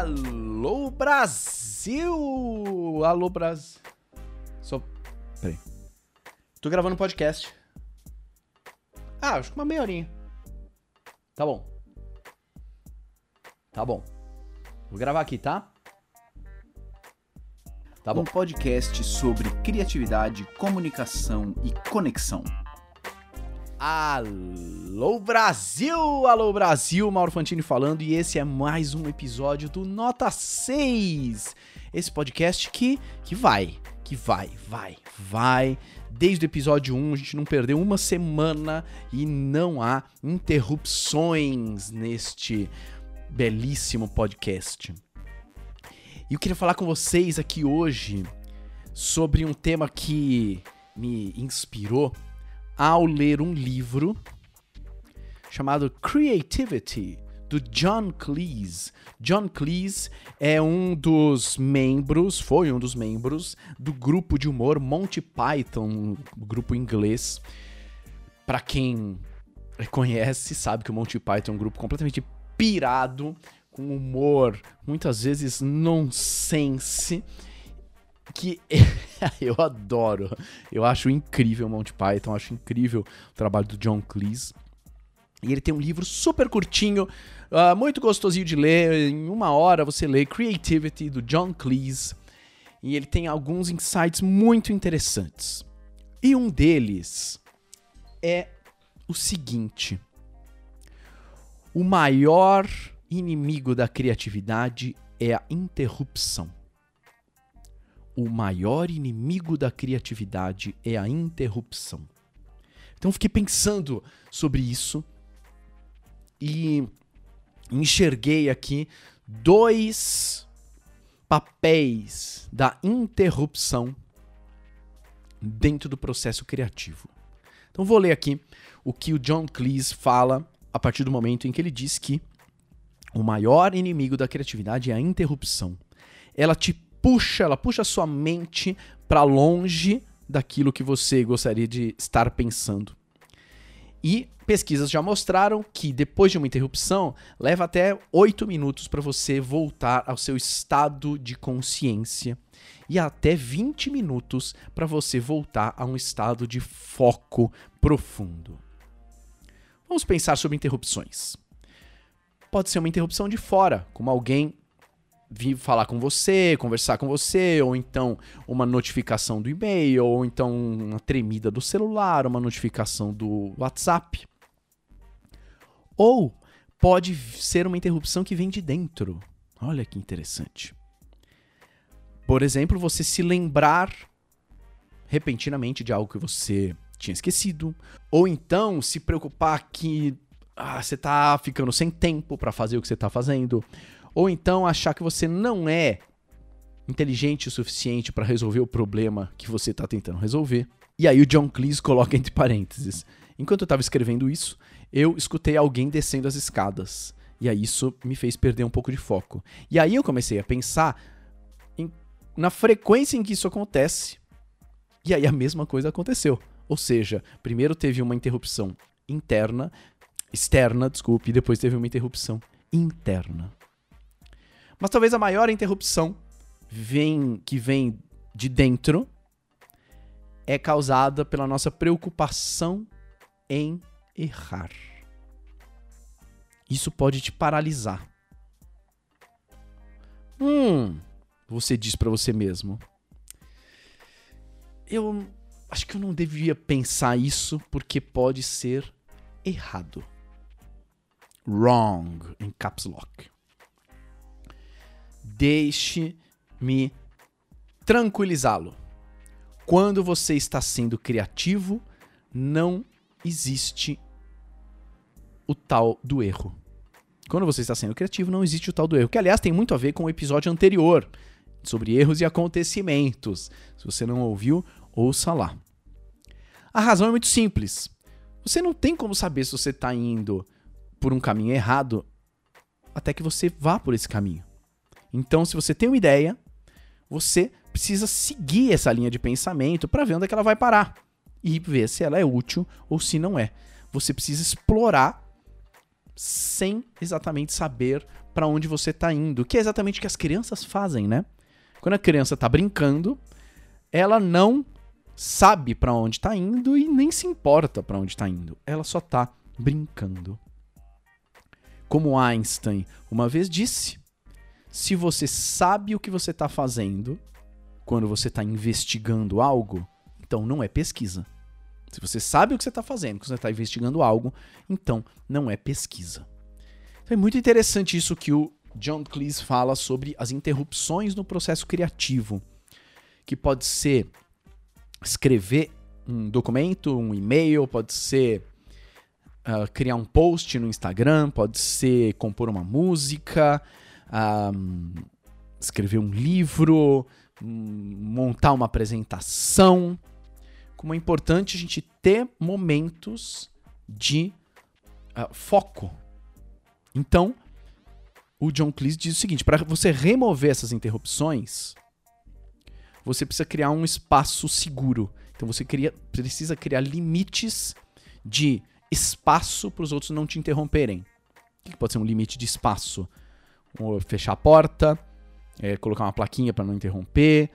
Alô Brasil! Alô Brasil. Só. Peraí. Tô gravando um podcast. Ah, acho que uma meia horinha. Tá bom. Tá bom. Vou gravar aqui, tá? Tá bom. Um podcast sobre criatividade, comunicação e conexão. Alô Brasil! Alô Brasil! Mauro Fantini falando e esse é mais um episódio do Nota 6. Esse podcast que, que vai, que vai, vai, vai. Desde o episódio 1 a gente não perdeu uma semana e não há interrupções neste belíssimo podcast. E eu queria falar com vocês aqui hoje sobre um tema que me inspirou ao ler um livro chamado Creativity, do John Cleese. John Cleese é um dos membros, foi um dos membros do grupo de humor Monty Python, um grupo inglês. Para quem conhece, sabe que o Monty Python é um grupo completamente pirado, com humor muitas vezes nonsense que eu adoro. Eu acho incrível o Monty Python, acho incrível o trabalho do John Cleese. E ele tem um livro super curtinho, uh, muito gostosinho de ler. Em uma hora você lê Creativity, do John Cleese. E ele tem alguns insights muito interessantes. E um deles é o seguinte: o maior inimigo da criatividade é a interrupção o maior inimigo da criatividade é a interrupção. Então fiquei pensando sobre isso e enxerguei aqui dois papéis da interrupção dentro do processo criativo. Então vou ler aqui o que o John Cleese fala a partir do momento em que ele diz que o maior inimigo da criatividade é a interrupção. Ela te puxa, ela puxa a sua mente para longe daquilo que você gostaria de estar pensando. E pesquisas já mostraram que depois de uma interrupção, leva até 8 minutos para você voltar ao seu estado de consciência e até 20 minutos para você voltar a um estado de foco profundo. Vamos pensar sobre interrupções. Pode ser uma interrupção de fora, como alguém vir falar com você, conversar com você, ou então uma notificação do e-mail, ou então uma tremida do celular, uma notificação do WhatsApp. Ou pode ser uma interrupção que vem de dentro. Olha que interessante. Por exemplo, você se lembrar repentinamente de algo que você tinha esquecido, ou então se preocupar que ah, você está ficando sem tempo para fazer o que você está fazendo, ou então achar que você não é inteligente o suficiente para resolver o problema que você está tentando resolver. E aí o John Cleese coloca entre parênteses. Enquanto eu estava escrevendo isso, eu escutei alguém descendo as escadas. E aí isso me fez perder um pouco de foco. E aí eu comecei a pensar em, na frequência em que isso acontece. E aí a mesma coisa aconteceu. Ou seja, primeiro teve uma interrupção interna, externa, desculpe, e depois teve uma interrupção interna. Mas talvez a maior interrupção vem, que vem de dentro é causada pela nossa preocupação em errar. Isso pode te paralisar. Hum, você diz para você mesmo. Eu acho que eu não devia pensar isso porque pode ser errado. Wrong em caps lock. Deixe-me tranquilizá-lo. Quando você está sendo criativo, não existe o tal do erro. Quando você está sendo criativo, não existe o tal do erro. Que, aliás, tem muito a ver com o episódio anterior sobre erros e acontecimentos. Se você não ouviu, ouça lá. A razão é muito simples. Você não tem como saber se você está indo por um caminho errado até que você vá por esse caminho. Então, se você tem uma ideia, você precisa seguir essa linha de pensamento para ver onde é que ela vai parar e ver se ela é útil ou se não é. Você precisa explorar sem exatamente saber para onde você tá indo, que é exatamente o que as crianças fazem, né? Quando a criança tá brincando, ela não sabe para onde tá indo e nem se importa para onde tá indo. Ela só tá brincando. Como Einstein uma vez disse, se você sabe o que você está fazendo quando você está investigando algo, então não é pesquisa. Se você sabe o que você está fazendo quando você está investigando algo, então não é pesquisa. Então é muito interessante isso que o John Cleese fala sobre as interrupções no processo criativo, que pode ser escrever um documento, um e-mail, pode ser uh, criar um post no Instagram, pode ser compor uma música, escrever um livro, um, montar uma apresentação. Como é importante a gente ter momentos de uh, foco. Então, o John Cleese diz o seguinte: para você remover essas interrupções, você precisa criar um espaço seguro. Então você cria, precisa criar limites de espaço para os outros não te interromperem. O que pode ser um limite de espaço? Fechar a porta, é, colocar uma plaquinha para não interromper,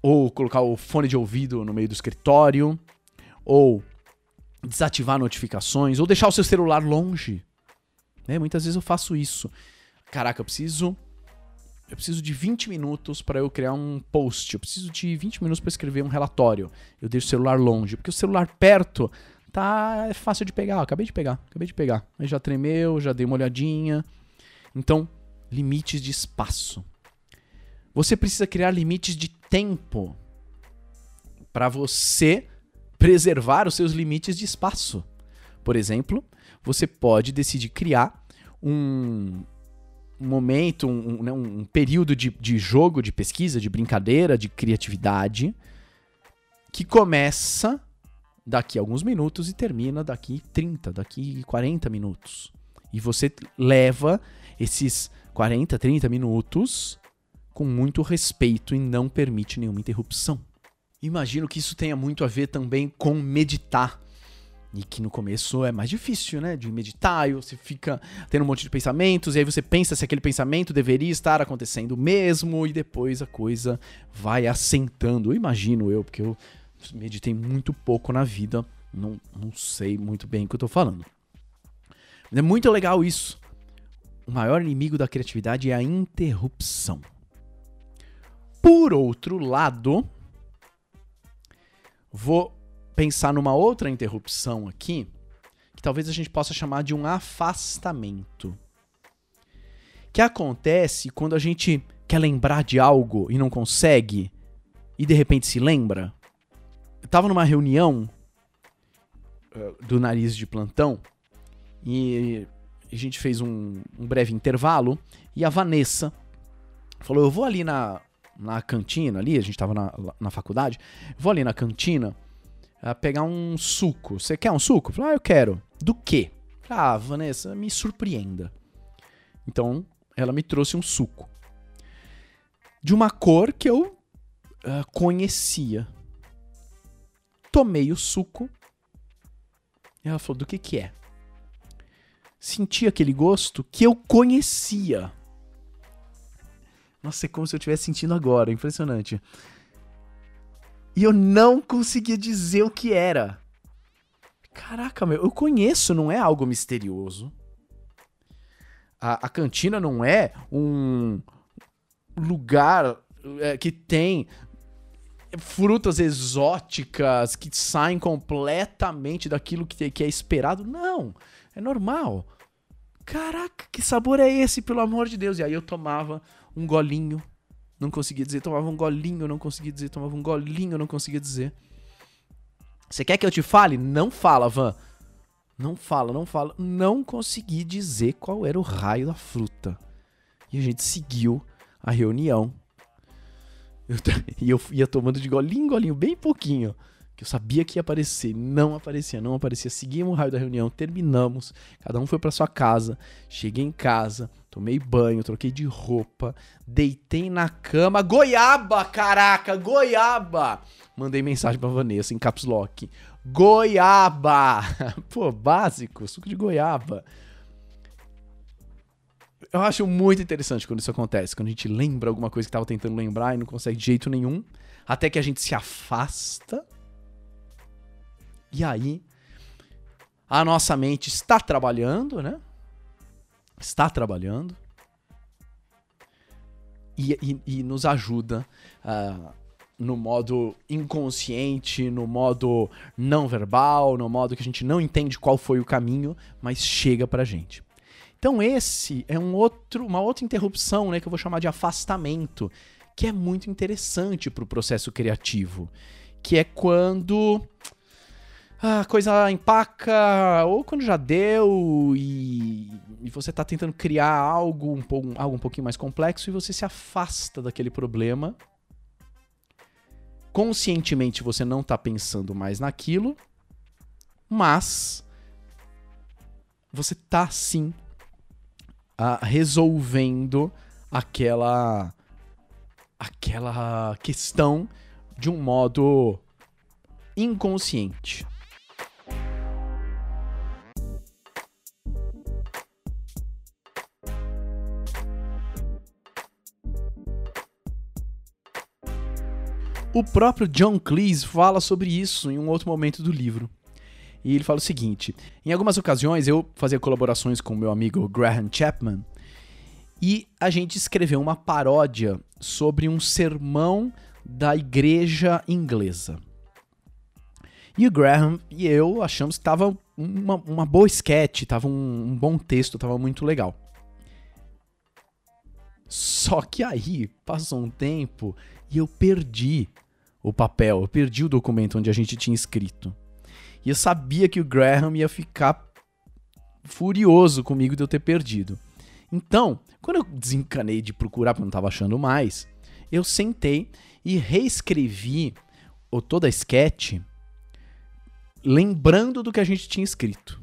ou colocar o fone de ouvido no meio do escritório, ou desativar notificações, ou deixar o seu celular longe. É, muitas vezes eu faço isso. Caraca, eu preciso eu preciso de 20 minutos para eu criar um post. Eu preciso de 20 minutos para escrever um relatório. Eu deixo o celular longe, porque o celular perto tá é fácil de pegar. acabei de pegar, acabei de pegar. Aí já tremeu, já dei uma olhadinha. Então, limites de espaço. Você precisa criar limites de tempo para você preservar os seus limites de espaço. Por exemplo, você pode decidir criar um, momento, um, né, um período de, de jogo, de pesquisa, de brincadeira, de criatividade, que começa daqui a alguns minutos e termina daqui 30, daqui 40 minutos. E você leva esses 40, 30 minutos com muito respeito e não permite nenhuma interrupção. Imagino que isso tenha muito a ver também com meditar. E que no começo é mais difícil, né? De meditar, e você fica tendo um monte de pensamentos, e aí você pensa se aquele pensamento deveria estar acontecendo mesmo, e depois a coisa vai assentando. Eu imagino eu, porque eu meditei muito pouco na vida, não, não sei muito bem o que eu tô falando. Mas é muito legal isso. O maior inimigo da criatividade é a interrupção. Por outro lado, vou pensar numa outra interrupção aqui, que talvez a gente possa chamar de um afastamento. Que acontece quando a gente quer lembrar de algo e não consegue, e de repente se lembra. Eu tava numa reunião uh, do nariz de plantão e a gente fez um, um, breve intervalo e a Vanessa falou: Eu vou ali na, na cantina, ali, a gente tava na, na faculdade, vou ali na cantina uh, pegar um suco. Você quer um suco? Eu falei, ah, eu quero. Do quê? Ah, Vanessa, me surpreenda. Então, ela me trouxe um suco. De uma cor que eu uh, conhecia. Tomei o suco. E ela falou, do que que é? Senti aquele gosto que eu conhecia. Nossa, é como se eu estivesse sentindo agora. Impressionante. E eu não conseguia dizer o que era. Caraca, meu, eu conheço, não é algo misterioso. A, a cantina não é um lugar é, que tem frutas exóticas que saem completamente daquilo que, que é esperado. Não, é normal. Caraca, que sabor é esse, pelo amor de Deus? E aí eu tomava um golinho não conseguia dizer, tomava um golinho, não conseguia dizer, tomava um golinho, não conseguia dizer. Você quer que eu te fale? Não fala, Van. Não fala, não fala. Não consegui dizer qual era o raio da fruta. E a gente seguiu a reunião. Eu, e eu ia tomando de golinho, golinho, bem pouquinho. Que eu sabia que ia aparecer. Não aparecia, não aparecia. Seguimos o raio da reunião, terminamos. Cada um foi para sua casa. Cheguei em casa, Tomei banho, troquei de roupa, deitei na cama. Goiaba, caraca, goiaba! Mandei mensagem pra Vanessa em caps lock. Goiaba! Pô, básico, suco de goiaba. Eu acho muito interessante quando isso acontece, quando a gente lembra alguma coisa que estava tentando lembrar e não consegue de jeito nenhum, até que a gente se afasta. E aí a nossa mente está trabalhando, né? Está trabalhando. E, e, e nos ajuda uh, no modo inconsciente, no modo não verbal, no modo que a gente não entende qual foi o caminho, mas chega pra gente. Então esse é um outro, uma outra interrupção, né, que eu vou chamar de afastamento, que é muito interessante para o processo criativo, que é quando a coisa empaca, ou quando já deu e, e você está tentando criar algo um, pouco, algo um pouquinho mais complexo e você se afasta daquele problema. Conscientemente você não está pensando mais naquilo, mas você está sim uh, resolvendo aquela aquela questão de um modo inconsciente. O próprio John Cleese fala sobre isso em um outro momento do livro. E ele fala o seguinte: em algumas ocasiões eu fazia colaborações com meu amigo Graham Chapman e a gente escreveu uma paródia sobre um sermão da igreja inglesa. E o Graham e eu achamos que estava uma, uma boa sketch, estava um, um bom texto, estava muito legal. Só que aí passou um tempo e eu perdi o papel, eu perdi o documento onde a gente tinha escrito. E eu sabia que o Graham ia ficar furioso comigo de eu ter perdido. Então, quando eu desencanei de procurar porque não estava achando mais, eu sentei e reescrevi o, toda a sketch lembrando do que a gente tinha escrito.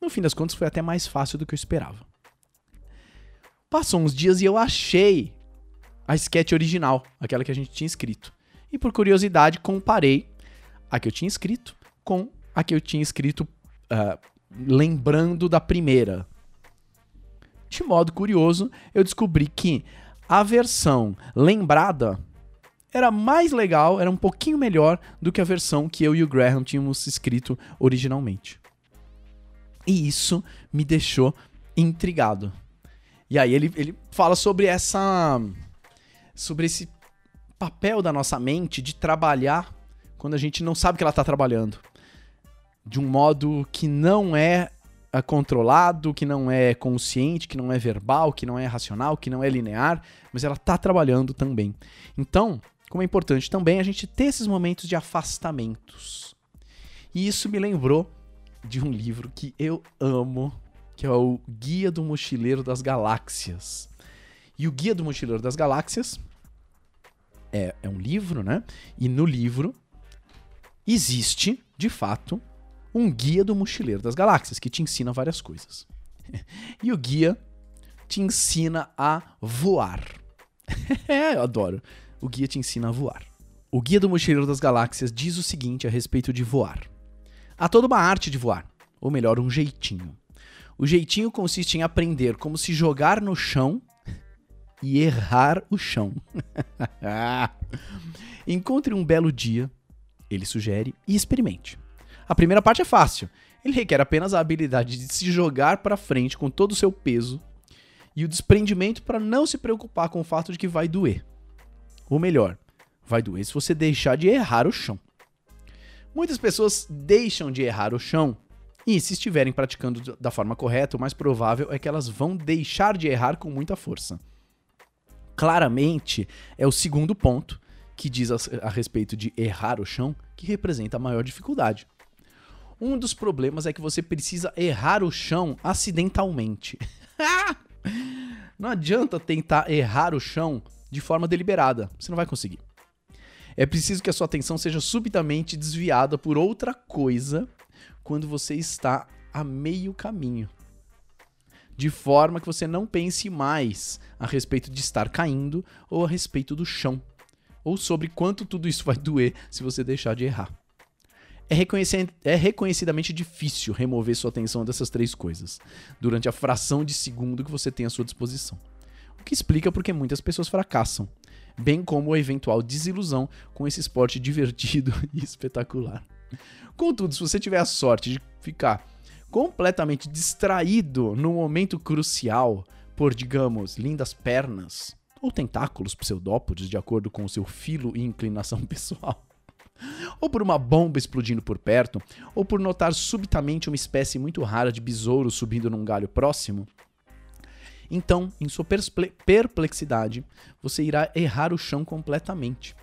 No fim das contas, foi até mais fácil do que eu esperava. Passou uns dias e eu achei a sketch original, aquela que a gente tinha escrito. E por curiosidade, comparei a que eu tinha escrito com a que eu tinha escrito uh, lembrando da primeira. De modo curioso, eu descobri que a versão lembrada era mais legal, era um pouquinho melhor do que a versão que eu e o Graham tínhamos escrito originalmente. E isso me deixou intrigado. E aí ele, ele fala sobre essa. sobre esse papel da nossa mente de trabalhar quando a gente não sabe que ela está trabalhando de um modo que não é, é controlado, que não é consciente, que não é verbal, que não é racional, que não é linear, mas ela está trabalhando também. Então, como é importante também a gente ter esses momentos de afastamentos. E isso me lembrou de um livro que eu amo, que é o Guia do Mochileiro das Galáxias. E o Guia do Mochileiro das Galáxias é, é um livro, né? E no livro existe, de fato, um guia do mochileiro das galáxias que te ensina várias coisas. e o guia te ensina a voar. é, eu adoro. O guia te ensina a voar. O Guia do Mochileiro das Galáxias diz o seguinte a respeito de voar: Há toda uma arte de voar, ou melhor, um jeitinho. O jeitinho consiste em aprender como se jogar no chão e errar o chão. Encontre um belo dia, ele sugere, e experimente. A primeira parte é fácil. Ele requer apenas a habilidade de se jogar para frente com todo o seu peso e o desprendimento para não se preocupar com o fato de que vai doer. Ou melhor, vai doer se você deixar de errar o chão. Muitas pessoas deixam de errar o chão e, se estiverem praticando da forma correta, o mais provável é que elas vão deixar de errar com muita força. Claramente, é o segundo ponto que diz a, a respeito de errar o chão que representa a maior dificuldade. Um dos problemas é que você precisa errar o chão acidentalmente. não adianta tentar errar o chão de forma deliberada, você não vai conseguir. É preciso que a sua atenção seja subitamente desviada por outra coisa quando você está a meio caminho. De forma que você não pense mais a respeito de estar caindo ou a respeito do chão, ou sobre quanto tudo isso vai doer se você deixar de errar. É, é reconhecidamente difícil remover sua atenção dessas três coisas durante a fração de segundo que você tem à sua disposição. O que explica porque muitas pessoas fracassam, bem como a eventual desilusão com esse esporte divertido e espetacular. Contudo, se você tiver a sorte de ficar completamente distraído no momento crucial por, digamos, lindas pernas ou tentáculos pseudópodes, de acordo com o seu filo e inclinação pessoal, ou por uma bomba explodindo por perto, ou por notar subitamente uma espécie muito rara de besouro subindo num galho próximo, então, em sua perplexidade, você irá errar o chão completamente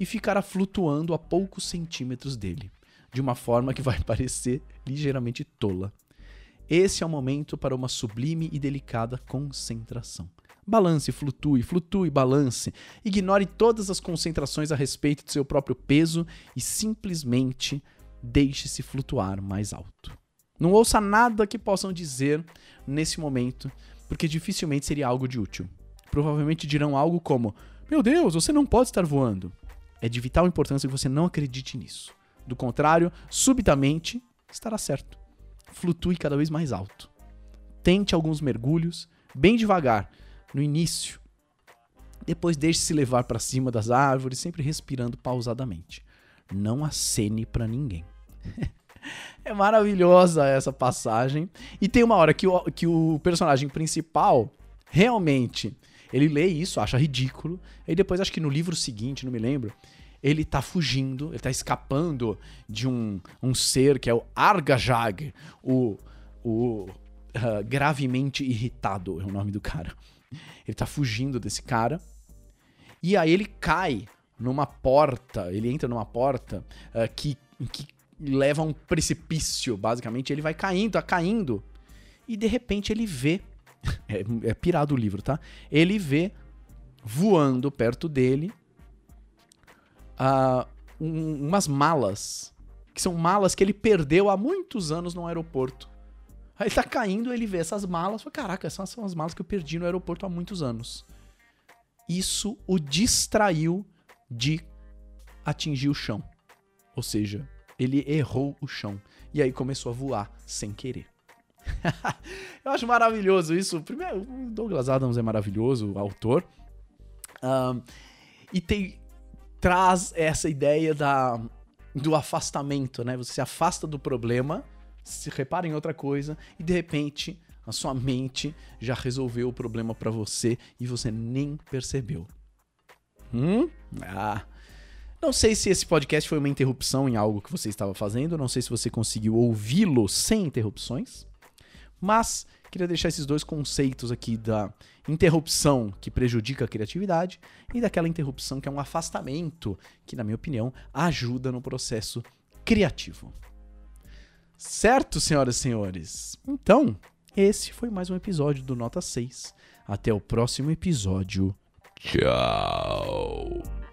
e ficará flutuando a poucos centímetros dele, de uma forma que vai parecer ligeiramente tola. Esse é o momento para uma sublime e delicada concentração. Balance, flutue, flutue, balance. Ignore todas as concentrações a respeito de seu próprio peso e simplesmente deixe-se flutuar mais alto. Não ouça nada que possam dizer nesse momento, porque dificilmente seria algo de útil. Provavelmente dirão algo como: Meu Deus, você não pode estar voando. É de vital importância que você não acredite nisso. Do contrário, subitamente estará certo. Flutue cada vez mais alto. Tente alguns mergulhos, bem devagar, no início. Depois deixe-se levar para cima das árvores, sempre respirando pausadamente. Não acene para ninguém. é maravilhosa essa passagem. E tem uma hora que o, que o personagem principal realmente ele lê isso, acha ridículo. E depois, acho que no livro seguinte, não me lembro, ele tá fugindo, ele tá escapando de um, um ser que é o Argajag, o, o ah, gravemente irritado, é o nome do cara. Ele tá fugindo desse cara. E aí ele cai numa porta, ele entra numa porta ah, que, que leva a um precipício, basicamente. Ele vai caindo, tá caindo. E de repente ele vê. É, é pirado o livro, tá? Ele vê voando perto dele um- umas malas. Que são malas que ele perdeu há muitos anos no aeroporto. Aí ele tá caindo, ele vê essas malas. Fala, Caraca, essas são as malas que eu perdi no aeroporto há muitos anos. Isso o distraiu de atingir o chão. Ou seja, ele errou o chão. E aí começou a voar sem querer. eu acho maravilhoso isso. Primeiro, o Douglas Adams é maravilhoso, autor. Ahn, e tem, traz essa ideia da, do afastamento, né? Você se afasta do problema, se repara em outra coisa e de repente a sua mente já resolveu o problema pra você e você nem percebeu. Hum? Ah. Não sei se esse podcast foi uma interrupção em algo que você estava fazendo, não sei se você conseguiu ouvi-lo sem interrupções, mas queria deixar esses dois conceitos aqui da interrupção que prejudica a criatividade e daquela interrupção que é um afastamento que, na minha opinião, ajuda no processo criativo. Certo, senhoras e senhores? Então, esse foi mais um episódio do Nota 6. Até o próximo episódio. Tchau.